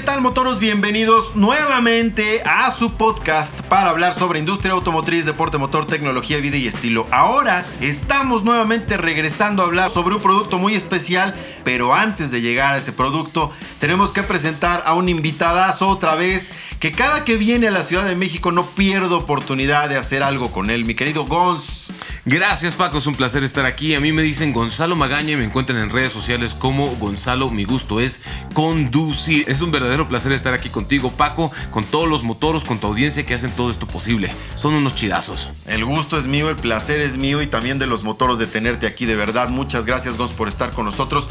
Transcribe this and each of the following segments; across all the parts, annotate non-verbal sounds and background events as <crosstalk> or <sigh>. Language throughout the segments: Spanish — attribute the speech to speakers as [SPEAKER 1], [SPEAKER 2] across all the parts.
[SPEAKER 1] ¿qué tal motoros? Bienvenidos nuevamente a su podcast para hablar sobre industria automotriz, deporte motor, tecnología, vida y estilo. Ahora estamos nuevamente regresando a hablar sobre un producto muy especial, pero antes de llegar a ese producto tenemos que presentar a un invitadazo otra vez que cada que viene a la Ciudad de México no pierdo oportunidad de hacer algo con él. Mi querido Gonz.
[SPEAKER 2] Gracias Paco, es un placer estar aquí. A mí me dicen Gonzalo Magaña y me encuentran en redes sociales como Gonzalo. Mi gusto es conducir. Es un verdadero placer estar aquí contigo Paco, con todos los motoros, con tu audiencia que hacen todo esto posible. Son unos chidazos.
[SPEAKER 1] El gusto es mío, el placer es mío y también de los motoros de tenerte aquí de verdad. Muchas gracias Gonz por estar con nosotros.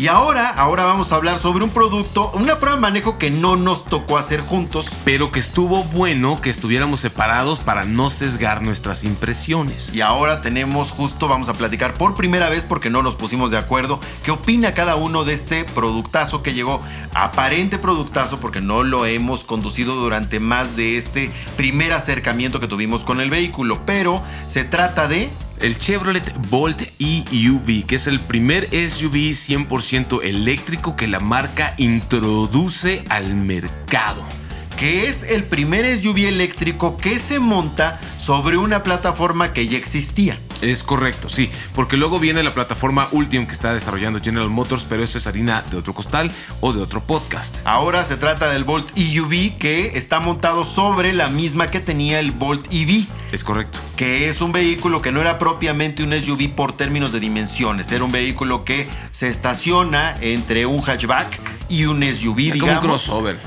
[SPEAKER 1] Y ahora, ahora vamos a hablar sobre un producto, una prueba de manejo que no nos tocó hacer juntos.
[SPEAKER 2] Pero que estuvo bueno que estuviéramos separados para no sesgar nuestras impresiones.
[SPEAKER 1] Y ahora tenemos justo, vamos a platicar por primera vez porque no nos pusimos de acuerdo, qué opina cada uno de este productazo que llegó, aparente productazo porque no lo hemos conducido durante más de este primer acercamiento que tuvimos con el vehículo, pero se trata de
[SPEAKER 2] el Chevrolet Bolt EUV, que es el primer SUV 100% eléctrico que la marca introduce al mercado.
[SPEAKER 1] Que es el primer SUV eléctrico que se monta sobre una plataforma que ya existía.
[SPEAKER 2] Es correcto, sí, porque luego viene la plataforma Ultium que está desarrollando General Motors, pero esto es harina de otro costal o de otro podcast.
[SPEAKER 1] Ahora se trata del Bolt EUV que está montado sobre la misma que tenía el Bolt EV.
[SPEAKER 2] Es correcto.
[SPEAKER 1] Que es un vehículo que no era propiamente un SUV por términos de dimensiones, era un vehículo que se estaciona entre un hatchback y un SUV, digamos.
[SPEAKER 2] Como un crossover.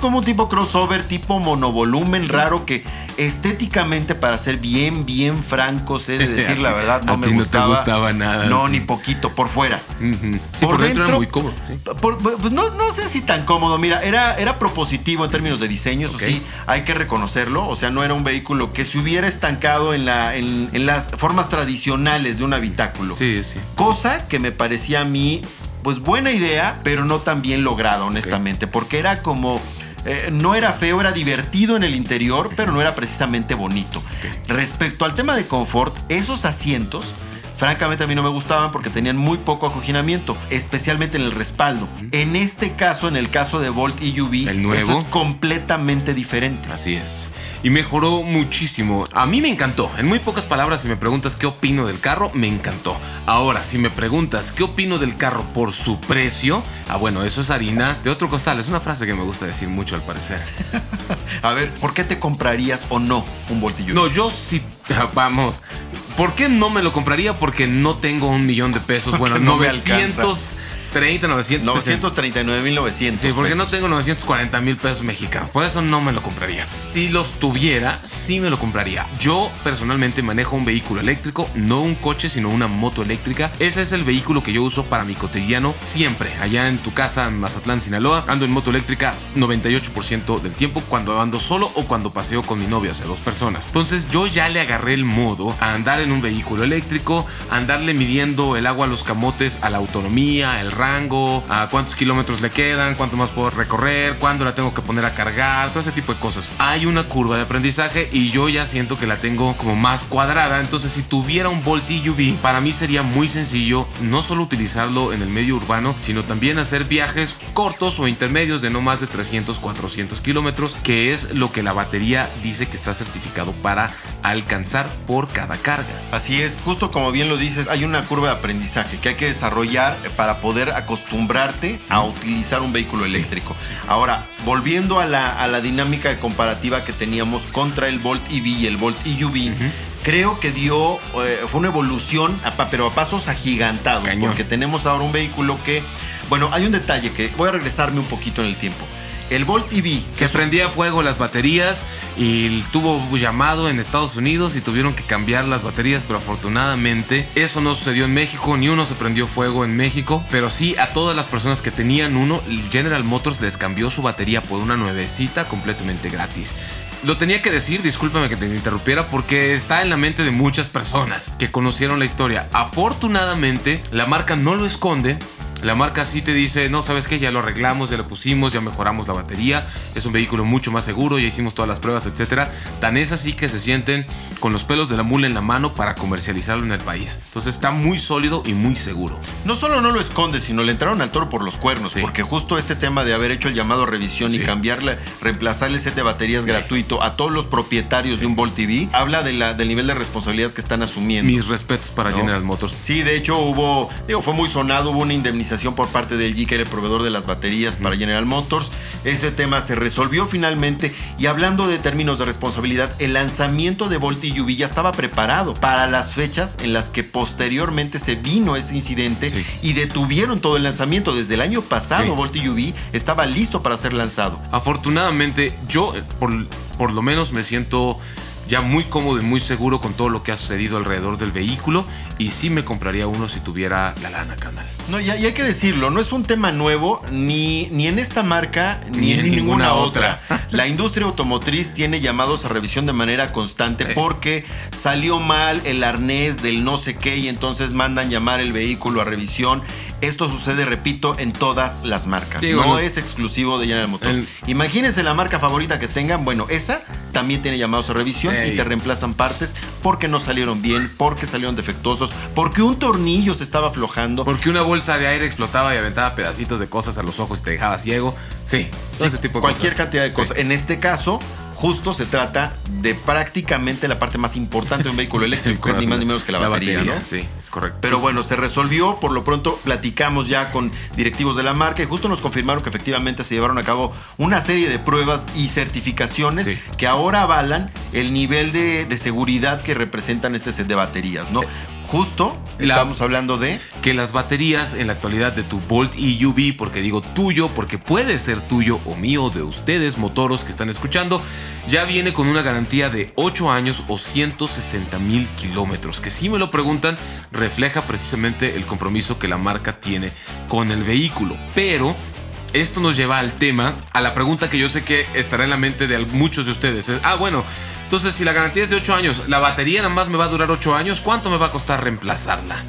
[SPEAKER 1] Como un tipo crossover, tipo monovolumen raro que estéticamente, para ser bien, bien francos, de decir la verdad, <laughs> no
[SPEAKER 2] A
[SPEAKER 1] me
[SPEAKER 2] ti no
[SPEAKER 1] gustaba.
[SPEAKER 2] te gustaba nada,
[SPEAKER 1] No,
[SPEAKER 2] sí.
[SPEAKER 1] ni poquito, por fuera.
[SPEAKER 2] Sí, por, dentro, era muy cómodo. sí.
[SPEAKER 1] por- pues no, no sé si tan cómodo. Mira, era, era propositivo en términos de diseño, eso
[SPEAKER 2] Ok.
[SPEAKER 1] sí, hay que reconocerlo. O sea, no era un vehículo que se hubiera estancado en, la, en, en las formas tradicionales de un habitáculo.
[SPEAKER 2] Sí, sí.
[SPEAKER 1] Cosa que me parecía a mí, pues buena idea, pero no tan bien lograda, honestamente, porque era como... eh, no era feo, era divertido en el interior, pero no era precisamente bonito. Respecto al tema de confort, esos asientos, francamente a mí no me gustaban porque tenían muy poco acoginamiento, especialmente en el respaldo. En este caso, en el caso de Volt EUV,
[SPEAKER 2] El nuevo.
[SPEAKER 1] eso es completamente diferente.
[SPEAKER 2] Así es. Y mejoró muchísimo. A mí me encantó. En muy pocas palabras, si me preguntas qué opino del carro, me encantó. Ahora, si me preguntas qué opino del carro por su precio, ah, bueno, eso es harina de otro costal. Es una frase que me gusta decir mucho al parecer. <laughs>
[SPEAKER 1] A ver, ¿por qué te comprarías o no un Volt?
[SPEAKER 2] No, yo sí. <laughs> Vamos. ¿Por qué no me lo compraría? Porque no tengo un millón de pesos. Bueno,
[SPEAKER 1] no me alcanza.
[SPEAKER 2] 930, 960.
[SPEAKER 1] 939.900.
[SPEAKER 2] Sí, porque no tengo 940 mil pesos mexicanos. Por eso no me lo compraría. Si los tuviera, sí me lo compraría. Yo personalmente manejo un vehículo eléctrico, no un coche, sino una moto eléctrica. Ese es el vehículo que yo uso para mi cotidiano siempre. Allá en tu casa, en Mazatlán, Sinaloa, ando en moto eléctrica 98% del tiempo cuando ando solo o cuando paseo con mi novia, o sea, dos personas. Entonces yo ya le agarré el modo a andar en un vehículo eléctrico, a andarle midiendo el agua a los camotes, a la autonomía, el rango, a cuántos kilómetros le quedan, cuánto más puedo recorrer, cuándo la tengo que poner a cargar, todo ese tipo de cosas. Hay una curva de aprendizaje y yo ya siento que la tengo como más cuadrada. Entonces, si tuviera un Volt EUV, para mí sería muy sencillo no solo utilizarlo en el medio urbano, sino también hacer viajes cortos o intermedios de no más de 300, 400 kilómetros, que es lo que la batería dice que está certificado para alcanzar por cada carga.
[SPEAKER 1] Así es, justo como bien lo dices, hay una curva de aprendizaje que hay que desarrollar para poder acostumbrarte a utilizar un vehículo
[SPEAKER 2] Sí.
[SPEAKER 1] eléctrico. Ahora, volviendo a la, a la dinámica comparativa que teníamos contra el Volt EV y el Volt EUV,
[SPEAKER 2] Ujú.
[SPEAKER 1] creo que dio, eh, fue una evolución, a pero a pasos agigantados,
[SPEAKER 2] Cañón.
[SPEAKER 1] porque tenemos ahora un vehículo que, bueno, hay un detalle que voy a regresarme un poquito en el tiempo. El Volt EV,
[SPEAKER 2] Se prendía a fuego las baterías y tuvo llamado en Estados Unidos y tuvieron que cambiar las baterías, pero afortunadamente eso no sucedió en México, ni uno se prendió fuego en México, pero sí a todas las personas que tenían uno, General Motors les cambió su batería por una nuevecita completamente gratis. Lo tenía que decir, discúlpame que te interrumpiera, porque está en la mente de muchas personas que conocieron la historia. Afortunadamente, la marca no lo esconde La marca sí te dice, no, sabes qué, ya lo arreglamos, ya lo pusimos, ya mejoramos la batería, es un vehículo mucho más seguro, ya hicimos todas las pruebas, etcétera. Tan es así que se sienten con los pelos de la mula en la mano para comercializarlo en el país. Entonces está muy sólido y muy seguro.
[SPEAKER 1] No solo no lo esconde, sino le entraron al toro por los cuernos,
[SPEAKER 2] Sí.
[SPEAKER 1] porque justo este tema de haber hecho el llamado revisión y cambiarle, reemplazarle el set de baterías
[SPEAKER 2] Sí.
[SPEAKER 1] gratuito a todos los propietarios de un Volt TV, habla de la, del nivel de responsabilidad que están asumiendo.
[SPEAKER 2] Mis respetos para
[SPEAKER 1] No.
[SPEAKER 2] General Motors.
[SPEAKER 1] Sí, de hecho hubo, digo, fue muy sonado, hubo una indemnización por parte del G, que era el proveedor de las baterías para General Motors. Ese tema se resolvió finalmente y hablando de términos de responsabilidad, el lanzamiento de Volt y UV ya estaba preparado para las fechas en las que posteriormente se vino ese incidente
[SPEAKER 2] Sí.
[SPEAKER 1] y detuvieron todo el lanzamiento. Desde el año pasado
[SPEAKER 2] Sí.
[SPEAKER 1] Volt y UV estaba listo para ser lanzado.
[SPEAKER 2] Afortunadamente, yo por, por lo menos me siento ya muy cómodo y muy seguro con todo lo que ha sucedido alrededor del vehículo y sí me compraría uno si tuviera la lana, canal.
[SPEAKER 1] No, y, hay que decirlo, no es un tema nuevo ni, ni en esta marca ni, en ninguna, otra. <laughs> La industria automotriz tiene llamados a revisión de manera constante
[SPEAKER 2] Sí.
[SPEAKER 1] porque salió mal el arnés del no sé qué y entonces mandan llamar el vehículo a revisión. Esto sucede, repito, en todas las marcas.
[SPEAKER 2] Digo,
[SPEAKER 1] no
[SPEAKER 2] no-
[SPEAKER 1] es exclusivo de General Motors.
[SPEAKER 2] El-
[SPEAKER 1] Imagínense la marca favorita que tengan. Bueno, esa también tiene llamados a revisión y te reemplazan partes porque no salieron bien, porque salieron defectuosos, porque un tornillo se estaba aflojando.
[SPEAKER 2] Porque una bolsa de aire explotaba y aventaba pedacitos de cosas a los ojos y te dejaba ciego. Sí, todo ese tipo de
[SPEAKER 1] cualquier
[SPEAKER 2] cosas.
[SPEAKER 1] cantidad de
[SPEAKER 2] Sí.
[SPEAKER 1] cosas. En este caso, justo se trata de prácticamente la parte más importante de un vehículo <laughs> eléctrico, que es ni más ni menos que la, batería, ¿no?
[SPEAKER 2] Sí, es correcto.
[SPEAKER 1] Pero bueno, se resolvió, por lo pronto platicamos ya con directivos de la marca y justo nos confirmaron que efectivamente se llevaron a cabo una serie de pruebas y certificaciones
[SPEAKER 2] Sí.
[SPEAKER 1] que ahora avalan el nivel de, de seguridad que representan este set de baterías, ¿no? Justo
[SPEAKER 2] La-
[SPEAKER 1] estamos hablando de...
[SPEAKER 2] que las baterías en la actualidad de tu Volt EUV, porque digo tuyo, porque puede ser tuyo o mío, de ustedes, motoros que están escuchando, ya viene con una garantía de 8 años o 160 mil kilómetros, que si me lo preguntan, refleja precisamente el compromiso que la marca tiene con el vehículo. Pero esto nos lleva al tema, a la pregunta que yo sé que estará en la mente de muchos de ustedes. Es, ah, bueno, entonces si la garantía es de 8 años, la batería nada más me va a durar 8 años, ¿cuánto me va a costar reemplazarla?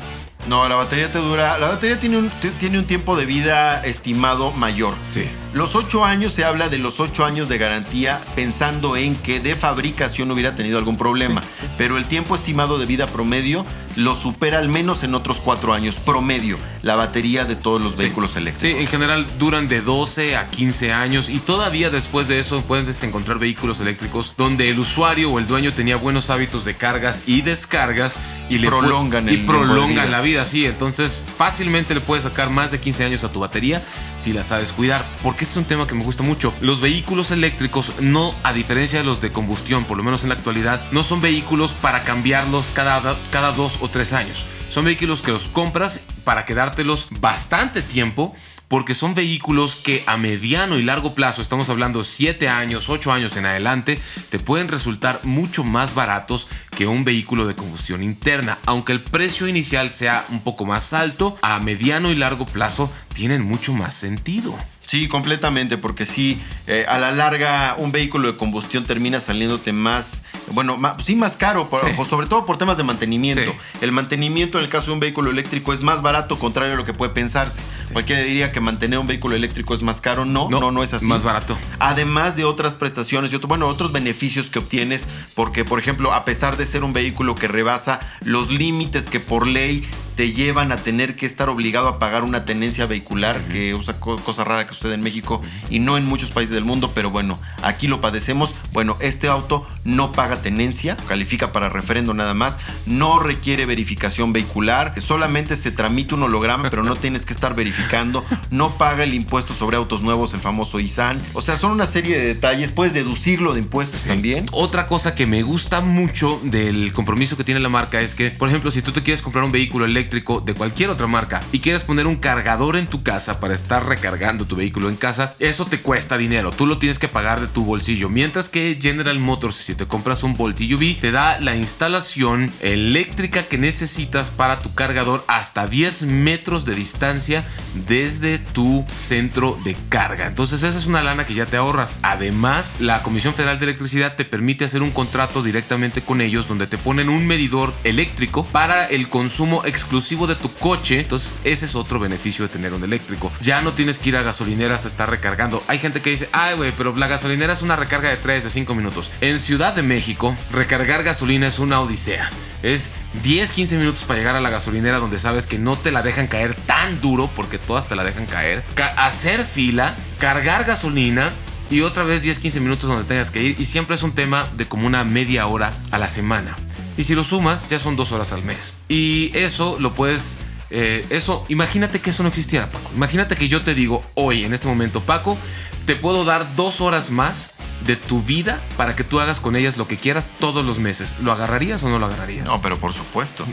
[SPEAKER 1] No, la batería te dura... La batería tiene un, tiene un tiempo de vida estimado mayor.
[SPEAKER 2] Sí.
[SPEAKER 1] Los 8 años se habla de los 8 años de garantía pensando en que de fabricación hubiera tenido algún problema, pero el tiempo estimado de vida promedio lo supera al menos en otros 4 años promedio la batería de todos los
[SPEAKER 2] Sí.
[SPEAKER 1] vehículos
[SPEAKER 2] Sí,
[SPEAKER 1] eléctricos.
[SPEAKER 2] en general duran de 12 a 15 años y todavía después de eso puedes encontrar vehículos eléctricos donde el usuario o el dueño tenía buenos hábitos de cargas y descargas y le
[SPEAKER 1] Prolongan
[SPEAKER 2] y prolongan
[SPEAKER 1] vida.
[SPEAKER 2] la vida, sí. Entonces fácilmente le puedes sacar más de 15 años a tu batería si la sabes cuidar. Porque este es un tema que me gusta mucho. Los vehículos eléctricos no, a diferencia de los de combustión, por lo menos en la actualidad, no son vehículos para cambiarlos cada, cada dos o tres años. Son vehículos que los compras para quedártelos bastante tiempo porque son vehículos que a mediano y largo plazo, estamos hablando 7 años, 8 años en adelante, te pueden resultar mucho más baratos que un vehículo de combustión interna. Aunque el precio inicial sea un poco más alto, a mediano y largo plazo tienen mucho más sentido.
[SPEAKER 1] Sí, completamente, porque sí, eh, a la larga un vehículo de combustión termina saliéndote más, bueno, ma- sí más caro, por-
[SPEAKER 2] Sí.
[SPEAKER 1] o sobre todo por temas de mantenimiento.
[SPEAKER 2] Sí.
[SPEAKER 1] El mantenimiento en el caso de un vehículo eléctrico es más barato, contrario a lo que puede pensarse.
[SPEAKER 2] Sí.
[SPEAKER 1] Cualquiera diría que mantener un vehículo eléctrico es más caro. No, no, no, es así.
[SPEAKER 2] Más barato.
[SPEAKER 1] Además de otras prestaciones y otro- bueno, otros beneficios que obtienes, porque por ejemplo, a pesar de ser un vehículo que rebasa los límites que por ley te llevan a tener que estar obligado a pagar una tenencia vehicular, que usa co- cosa rara que sucede en México y no en muchos países del mundo, pero bueno, aquí lo padecemos. Bueno, este auto no paga tenencia, califica para referendo nada más, no requiere verificación vehicular, solamente se tramita un holograma, pero no tienes que estar verificando, no paga el impuesto sobre autos nuevos, el famoso ISAN. O sea, son una serie de detalles, puedes deducirlo de impuestos
[SPEAKER 2] Sí.
[SPEAKER 1] también.
[SPEAKER 2] Otra cosa que me gusta mucho del compromiso que tiene la marca es que, por ejemplo, si tú te quieres comprar un vehículo eléctrico de cualquier otra marca y quieres poner un cargador en tu casa para estar recargando tu vehículo en casa, eso te cuesta dinero. Tú lo tienes que pagar de tu bolsillo. Mientras que General Motors, Si te compras un Volt EUV, te da la instalación eléctrica que necesitas para tu cargador hasta 10 metros de distancia desde tu centro de carga. Entonces esa es una lana que ya te ahorras. Además, la Comisión Federal de Electricidad te permite hacer un contrato directamente con ellos donde te ponen un medidor eléctrico para el consumo exclusivo de tu coche. Entonces ese es otro beneficio de tener un eléctrico. Ya no tienes que ir a gasolineras a estar recargando. Hay gente que dice, ay güey, pero la gasolinera es una recarga de 3, de 5 minutos. En Ciudad de México, recargar gasolina es una odisea. Es 10, 15 minutos para llegar a la gasolinera donde sabes que no te la dejan caer tan duro porque todas te la dejan caer. hacer fila, cargar gasolina y otra vez 10, 15 minutos donde tengas que ir. Y siempre es un tema de como una media hora a la semana. Y si lo sumas, ya son dos horas al mes. Y eso lo puedes... Eh, eso, imagínate que eso no existiera, Paco. Imagínate que yo te digo hoy, en este momento, Paco, te puedo dar dos horas más de tu vida para que tú hagas con ellas lo que quieras todos los meses. ¿Lo agarrarías o no lo agarrarías?
[SPEAKER 1] No, pero por supuesto.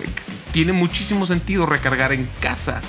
[SPEAKER 2] Tiene muchísimo sentido recargar en casa.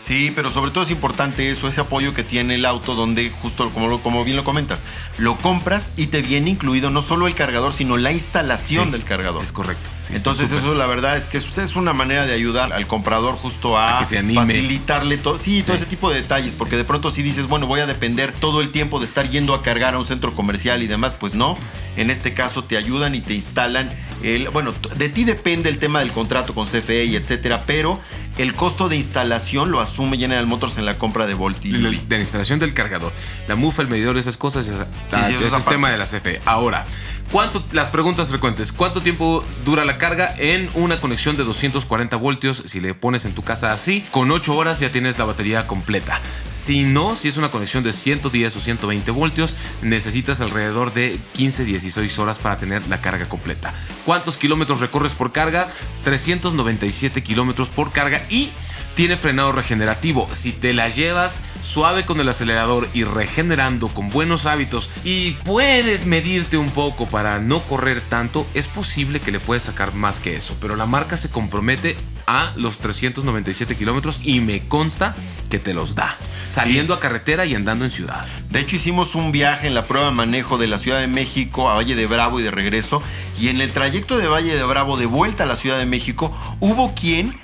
[SPEAKER 1] Sí, pero sobre todo es importante eso, ese apoyo que tiene el auto donde justo como, como bien lo comentas, lo compras y te viene incluido no solo el cargador, sino la instalación del cargador.
[SPEAKER 2] Es correcto.
[SPEAKER 1] Entonces eso la verdad es que es una manera de ayudar al comprador justo a, facilitarle todo, sí, todo ese tipo de detalles, porque de pronto si dices, bueno, voy a depender todo el tiempo de estar yendo a cargar a un centro comercial y demás, pues no. En este caso te ayudan y te instalan el, bueno, de ti depende el tema del contrato con CFE y etcétera, pero el costo de instalación lo asume General Motors en la compra de Volti.
[SPEAKER 2] De, la instalación del cargador, la mufa, el medidor, esas cosas, el sistema de la CFE. Ahora, ¿cuánto, las preguntas frecuentes, ¿cuánto tiempo dura la carga en una conexión de 240 voltios? Si le pones en tu casa así, con 8 horas ya tienes la batería completa. Si no, si es una conexión de 110 o 120 voltios, necesitas alrededor de 15, 16 horas para tener la carga completa. ¿Cuántos kilómetros recorres por carga? 397 kilómetros por carga y tiene frenado regenerativo. Si te la llevas suave con el acelerador y regenerando con buenos hábitos y puedes medirte un poco para no correr tanto, es posible que le puedes sacar más que eso. Pero la marca se compromete a los 397 kilómetros y me consta que te los da. Saliendo a carretera y andando en ciudad.
[SPEAKER 1] De hecho, hicimos un viaje en la prueba de manejo de la Ciudad de México a Valle de Bravo y de regreso. Y en el trayecto de Valle de Bravo de vuelta a la Ciudad de México, hubo quien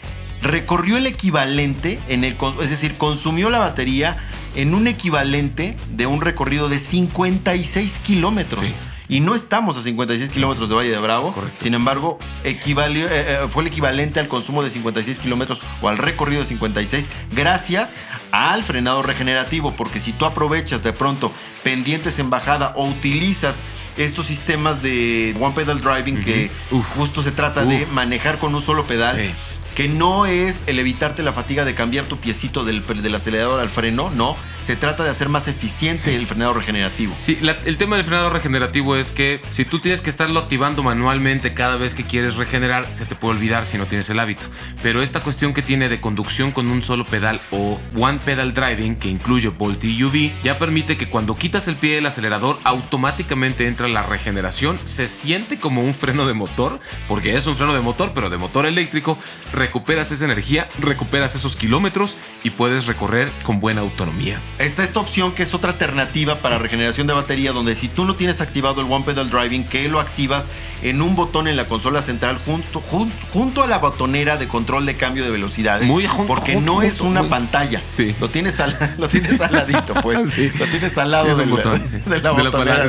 [SPEAKER 1] recorrió el equivalente, en el, es decir, consumió la batería en un equivalente de un recorrido de 56 kilómetros. Y no estamos a 56 kilómetros de Valle de Bravo. Sin embargo, eh, eh, fue el equivalente al consumo de 56 kilómetros o al recorrido de 56 gracias al frenado regenerativo. Porque si tú aprovechas de pronto pendientes en bajada o utilizas estos sistemas de One Pedal Driving que justo se trata de manejar con un solo pedal que no es el evitarte la fatiga de cambiar tu piecito del, acelerador al freno, no. Se trata de hacer más eficiente el frenado regenerativo.
[SPEAKER 2] Sí, el tema del frenado regenerativo es que si tú tienes que estarlo activando manualmente cada vez que quieres regenerar, se te puede olvidar si no tienes el hábito. Pero esta cuestión que tiene de conducción con un solo pedal o one pedal driving, que incluye Volt y UV, ya permite que cuando quitas el pie del acelerador, automáticamente entra la regeneración. Se siente como un freno de motor, porque es un freno de motor, pero de motor eléctrico recuperas esa energía, recuperas esos kilómetros y puedes recorrer con buena autonomía.
[SPEAKER 1] Está esta opción que es otra alternativa para regeneración de batería, donde si tú no tienes activado el One Pedal Driving, que lo activas en un botón en la consola central junto, junto, a la botonera de control de cambio de velocidades.
[SPEAKER 2] Muy junto,
[SPEAKER 1] Porque no es una pantalla.
[SPEAKER 2] Sí.
[SPEAKER 1] Lo tienes al, <laughs> lo tienes al ladito, pues. <laughs> Lo tienes al lado del,
[SPEAKER 2] botón, <laughs>
[SPEAKER 1] de la botonera.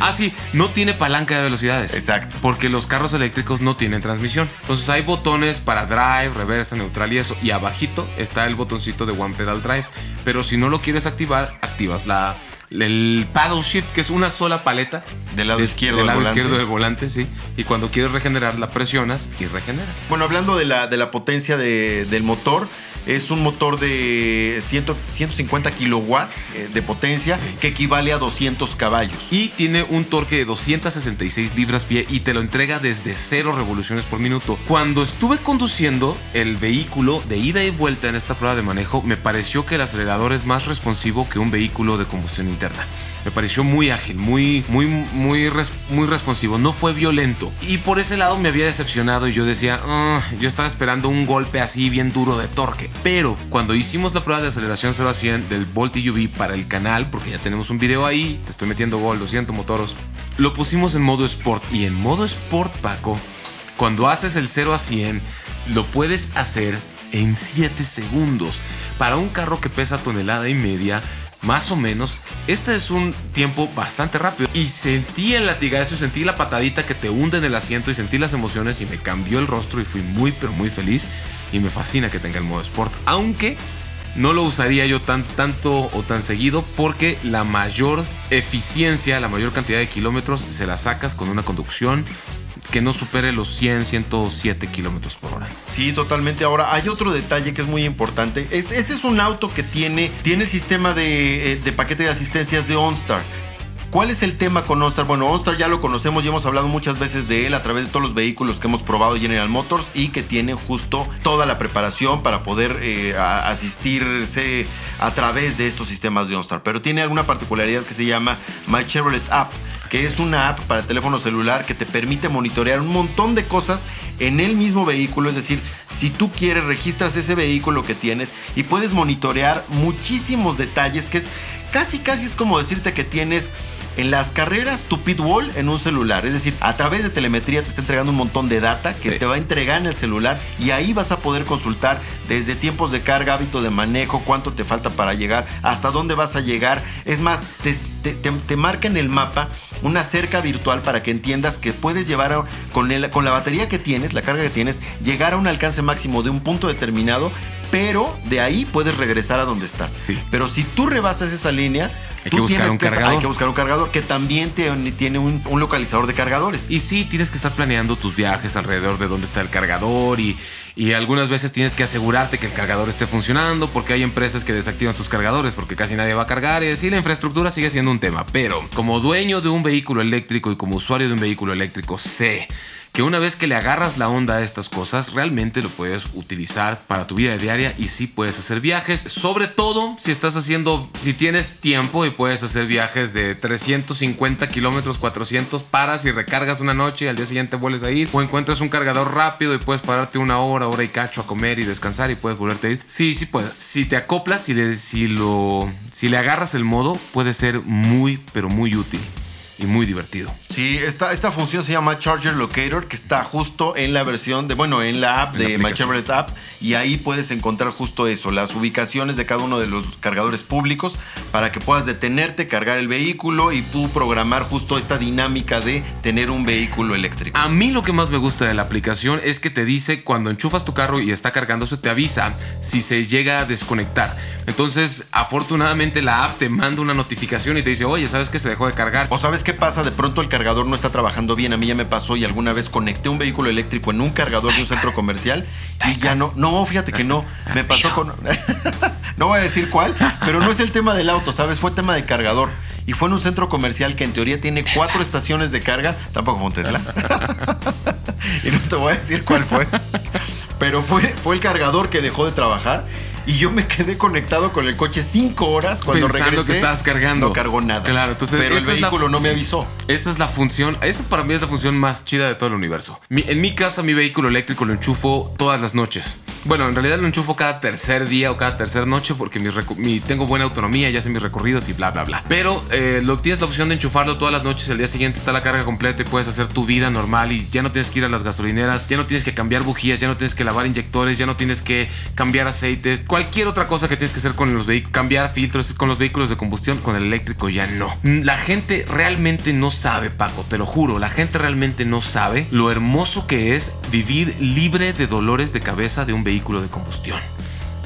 [SPEAKER 2] Ah, sí. No tiene palanca de velocidades.
[SPEAKER 1] Exacto.
[SPEAKER 2] Porque los carros eléctricos no tienen transmisión. Entonces hay botones para drive, reversa, neutral y eso. Y abajito está el botoncito de One Pedal Drive. Pero si no lo quieres activar, activas la, el paddle shift, que es una sola paleta.
[SPEAKER 1] Del lado izquierdo
[SPEAKER 2] del, lado izquierdo del volante, sí. Y cuando quieres regenerar, la presionas y regeneras.
[SPEAKER 1] Bueno, hablando de la, de la potencia del motor, es un motor de 150 kilowatts eh, de potencia que equivale a 200 caballos.
[SPEAKER 2] Y tiene un torque de 266 libras-pie y te lo entrega desde 0 revoluciones por minuto. Cuando estuve conduciendo el vehículo de ida y vuelta en esta prueba de manejo, me pareció que el acelerador es más responsivo que un vehículo de combustión interna. Me pareció muy ágil, muy, muy, muy, muy responsivo. No fue violento. Y por ese lado me había decepcionado y yo decía, ah, yo estaba esperando un golpe así bien duro de torque. Pero cuando hicimos la prueba de aceleración 0 a 100 del Volt UV para el canal, porque ya tenemos un video ahí, te estoy metiendo gol, lo siento, motoros. Lo pusimos en modo Sport. Y en modo Sport, Paco, cuando haces el 0 a 100, lo puedes hacer en 7 segundos. Para un carro que pesa tonelada y media, más o menos, este es un tiempo bastante rápido. Y sentí el latigazo, sentí la patadita que te hunde en el asiento y sentí las emociones y me cambió el rostro y fui muy pero muy feliz. Y me fascina que tenga el modo Sport. Aunque no lo usaría yo tan, tanto o tan seguido porque la mayor eficiencia, la mayor cantidad de kilómetros se la sacas con una conducción que no supere los 100, 107 kilómetros por hora.
[SPEAKER 1] Sí, totalmente. Ahora, hay otro detalle que es muy importante. Este, es un auto que tiene, tiene el sistema de, eh, de paquete de asistencias de OnStar. ¿Cuál es el tema con OnStar? Bueno, OnStar ya lo conocemos y hemos hablado muchas veces de él a través de todos los vehículos que hemos probado General Motors y que tiene justo toda la preparación para poder eh, asistirse a través de estos sistemas de OnStar. Pero tiene alguna particularidad que se llama My Chevrolet App que es una app para teléfono celular que te permite monitorear un montón de cosas en el mismo vehículo. Es decir, si tú quieres, registras ese vehículo que tienes y puedes monitorear muchísimos detalles, que es casi, casi es como decirte que tienes en las carreras tu pitwall en un celular. Es decir, a través de telemetría te está entregando un montón de data que te va a entregar en el celular y ahí vas a poder consultar desde tiempos de carga, hábito de manejo, cuánto te falta para llegar, hasta dónde vas a llegar. Es más, te, marca en el mapa una cerca virtual para que entiendas que puedes llevar con, el, con la batería que tienes, la carga que tienes, llegar a un alcance máximo de un punto determinado pero de ahí puedes regresar a donde estás.
[SPEAKER 2] Sí.
[SPEAKER 1] Pero si tú rebasas esa línea,
[SPEAKER 2] hay que buscar un cargador.
[SPEAKER 1] Hay que buscar un cargador que también tiene un, localizador de cargadores.
[SPEAKER 2] Y sí, tienes que estar planeando tus viajes alrededor de dónde está el cargador y, y algunas veces tienes que asegurarte que el cargador esté funcionando porque hay empresas que desactivan sus cargadores porque casi nadie va a cargar y así la infraestructura sigue siendo un tema. Pero como dueño de un vehículo eléctrico y como usuario de un vehículo eléctrico sé que una vez que le agarras la onda a estas cosas, realmente lo puedes utilizar para tu vida diaria y sí puedes hacer viajes, sobre todo si estás haciendo, si tienes tiempo y puedes hacer viajes de 350 kilómetros, 400, paras y recargas una noche y al día siguiente vuelves a ir, o encuentras un cargador rápido y puedes pararte una hora, hora y cacho a comer y descansar y puedes volverte a ir. Sí, sí puedes. Si te acoplas, y le, si, lo, si le agarras el modo, puede ser muy, pero muy útil y muy divertido.
[SPEAKER 1] Sí, esta, esta función se llama Charger Locator, que está justo en la versión de, bueno, en la app de My Chevrolet App, y ahí puedes encontrar justo eso, las ubicaciones de cada uno de los cargadores públicos para que puedas detenerte, cargar el vehículo y tú programar justo esta dinámica de tener un vehículo eléctrico.
[SPEAKER 2] A mí lo que más me gusta de la aplicación es que te dice cuando enchufas tu carro y está cargándose, te avisa si se llega a desconectar. Entonces, afortunadamente la app te manda una notificación y te dice, oye, ¿sabes que se dejó de cargar?
[SPEAKER 1] O sabes qué pasa, de pronto el cargador no está trabajando bien. A mí ya me pasó y alguna vez conecté un vehículo eléctrico en un cargador de un centro comercial y ya no, no, fíjate que no. Me pasó con... <laughs> no voy a decir cuál, pero no es el tema del auto, ¿sabes? Fue tema de cargador y fue en un centro comercial que en teoría tiene cuatro estaciones de carga, tampoco Tesla. <laughs> y no te voy a decir cuál fue, pero fue, fue el cargador que dejó de trabajar y yo me quedé conectado con el coche cinco horas cuando
[SPEAKER 2] Pensando que estabas cargando.
[SPEAKER 1] No cargó nada.
[SPEAKER 2] Claro, entonces.
[SPEAKER 1] Pero el vehículo no me avisó.
[SPEAKER 2] Esa es la función. Eso para mí es la función más chida de todo el universo. en mi casa, mi vehículo eléctrico lo enchufo todas las noches. Bueno, en realidad lo enchufo cada tercer día o cada tercera noche porque mi, tengo buena autonomía, ya sé mis recorridos y bla, bla, bla. Pero eh, lo, tienes la opción de enchufarlo todas las noches. El día siguiente está la carga completa y puedes hacer tu vida normal y ya no tienes que ir a las gasolineras, ya no tienes que cambiar bujías, ya no tienes que lavar inyectores, ya no tienes que cambiar aceite. Cualquier otra cosa que tienes que hacer con los vehículos, cambiar filtros con los vehículos de combustión, con el eléctrico ya no. La gente realmente no sabe, Paco, te lo juro, la gente realmente no sabe lo hermoso que es vivir libre de dolores de cabeza de un vehículo de combustión.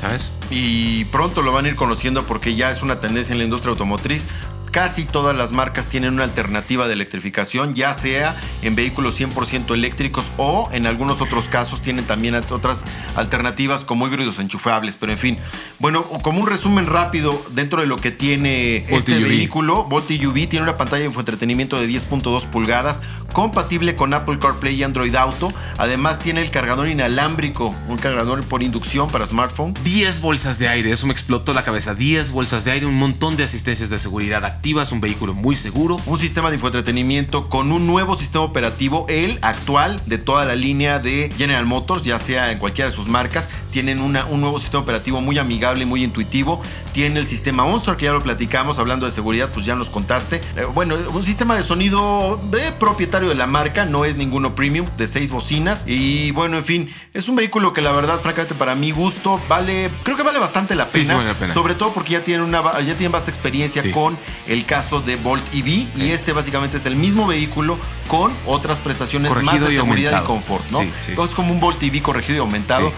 [SPEAKER 2] ¿Sabes?
[SPEAKER 1] Y pronto lo van a ir conociendo porque ya es una tendencia en la industria automotriz casi todas las marcas tienen una alternativa de electrificación, ya sea en vehículos 100% eléctricos o en algunos otros casos tienen también otras alternativas como híbridos enchufables, pero en fin. Bueno, como un resumen rápido dentro de lo que tiene este vehículo, Volti UV tiene una pantalla de entretenimiento de 10.2 pulgadas, compatible con Apple CarPlay y Android Auto. Además tiene el cargador inalámbrico, un cargador por inducción para smartphone.
[SPEAKER 2] 10 bolsas de aire, eso me explotó la cabeza. 10 bolsas de aire, un montón de asistencias de seguridad alternativa, es un vehículo muy seguro.
[SPEAKER 1] Un sistema de infoentretenimiento con un nuevo sistema operativo, el actual de toda la línea de General Motors, ya sea en cualquiera de sus marcas. Tienen una, un nuevo sistema operativo muy amigable y muy intuitivo. Tiene el sistema OnStar, que ya lo platicamos, hablando de seguridad, pues ya nos contaste. Eh, bueno, un sistema de sonido eh, propietario de la marca, no es ninguno premium, de seis bocinas. Y bueno, en fin, es un vehículo que la verdad, francamente, para mi gusto, vale, creo que vale bastante la pena.
[SPEAKER 2] sí vale la pena.
[SPEAKER 1] Sobre todo porque ya tienen, una, ya tienen vasta experiencia
[SPEAKER 2] Sí.
[SPEAKER 1] con el caso de Volt EV. Y este básicamente es el mismo vehículo con otras prestaciones más
[SPEAKER 2] Corregido
[SPEAKER 1] de
[SPEAKER 2] y
[SPEAKER 1] seguridad y confort, ¿no?
[SPEAKER 2] Sí, sí.
[SPEAKER 1] Entonces, es como un Volt EV corregido y aumentado.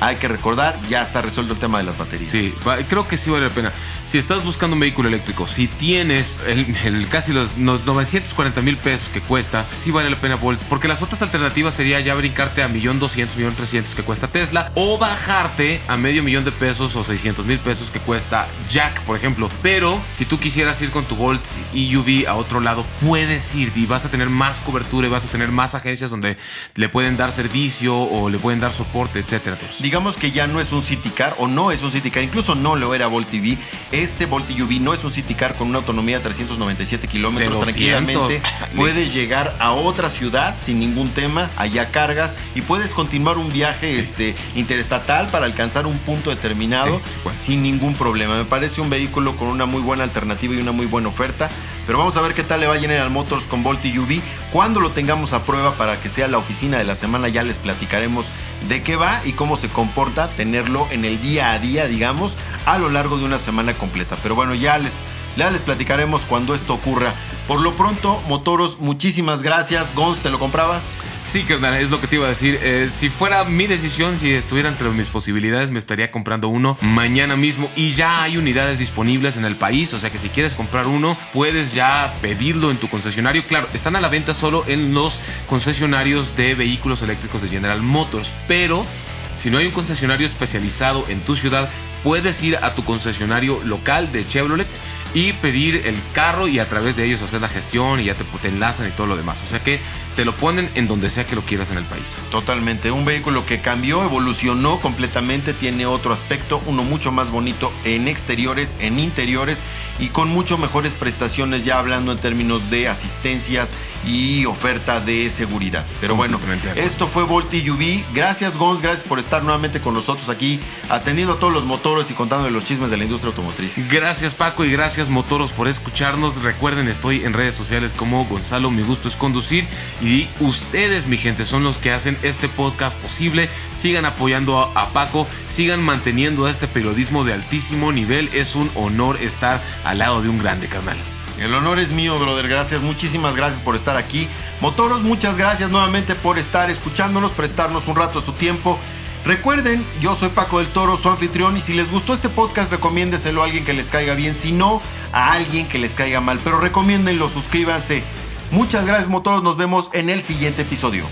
[SPEAKER 1] Hay que recordar, ya está resuelto el tema de las baterías.
[SPEAKER 2] Sí, creo que sí vale la pena. Si estás buscando un vehículo eléctrico, si tienes el, casi los, los 940 mil pesos que cuesta, sí vale la pena. Porque las otras alternativas sería ya brincarte a 1.200.000, 1.300.000 que cuesta Tesla o bajarte a medio millón de pesos o 600 mil pesos que cuesta Jack, por ejemplo. Pero si tú quisieras ir con tu Volt EUV a otro lado, puedes ir y vas a tener más cobertura y vas a tener más agencias donde le pueden dar servicio o le pueden dar soporte, etcétera.
[SPEAKER 1] Digamos que ya no es un City Car o no es un City Car, incluso no lo era Volt. Este Volt EV no es un City Car con una autonomía de 397 kilómetros.
[SPEAKER 2] De 200.
[SPEAKER 1] Tranquilamente <laughs> puedes llegar a otra ciudad sin ningún tema, allá cargas y puedes continuar un viaje
[SPEAKER 2] Sí.
[SPEAKER 1] este, interestatal para alcanzar un punto determinado
[SPEAKER 2] Sí, pues.
[SPEAKER 1] sin ningún problema. Me parece un vehículo con una muy buena alternativa y una muy buena oferta. Pero vamos a ver qué tal le va a General Motors con Volt EV. Cuando lo tengamos a prueba para que sea la oficina de la semana, ya les platicaremos de qué va y cómo se comporta tenerlo en el día a día, digamos, a lo largo de una semana completa. Pero bueno, ya les, ya les platicaremos cuando esto ocurra. Por lo pronto, Motoros, muchísimas gracias. Gons, ¿te lo comprabas?
[SPEAKER 2] Sí, carnal, es lo que te iba a decir. Eh, si fuera mi decisión, si estuviera entre mis posibilidades, me estaría comprando uno mañana mismo. Y ya hay unidades disponibles en el país. O sea que si quieres comprar uno, puedes ya pedirlo en tu concesionario. Claro, están a la venta solo en los concesionarios de vehículos eléctricos de General Motors. Pero si no hay un concesionario especializado en tu ciudad, puedes ir a tu concesionario local de Chevrolet y pedir el carro y a través de ellos hacer la gestión y ya te, te enlazan y todo lo demás. O sea que te lo ponen en donde sea que lo quieras en el país.
[SPEAKER 1] Totalmente, un vehículo que cambió, evolucionó completamente, tiene otro aspecto, uno mucho más bonito en exteriores, en interiores y con mucho mejores prestaciones ya hablando en términos de asistencias y oferta de seguridad. Pero bueno, esto fue Volti UV. Gracias Gons, gracias por estar nuevamente con nosotros aquí atendiendo a todos los motores y contando los chismes de la industria automotriz.
[SPEAKER 2] Gracias Paco y gracias Motoros por escucharnos. Recuerden, estoy en redes sociales como Gonzalo, mi gusto es conducir. Y ustedes, mi gente, son los que hacen este podcast posible. Sigan apoyando a, a Paco, sigan manteniendo este periodismo de altísimo nivel. Es un honor estar al lado de un grande carnal.
[SPEAKER 1] El honor es mío, brother. Gracias, muchísimas gracias por estar aquí. Motoros, muchas gracias nuevamente por estar escuchándonos, prestarnos un rato de su tiempo. Recuerden, yo soy Paco del Toro, su anfitrión, y si les gustó este podcast, recomiéndeselo a alguien que les caiga bien, si no, a alguien que les caiga mal. Pero recomiéndenlo, suscríbanse. Muchas gracias, Motoros. Nos vemos en el siguiente episodio.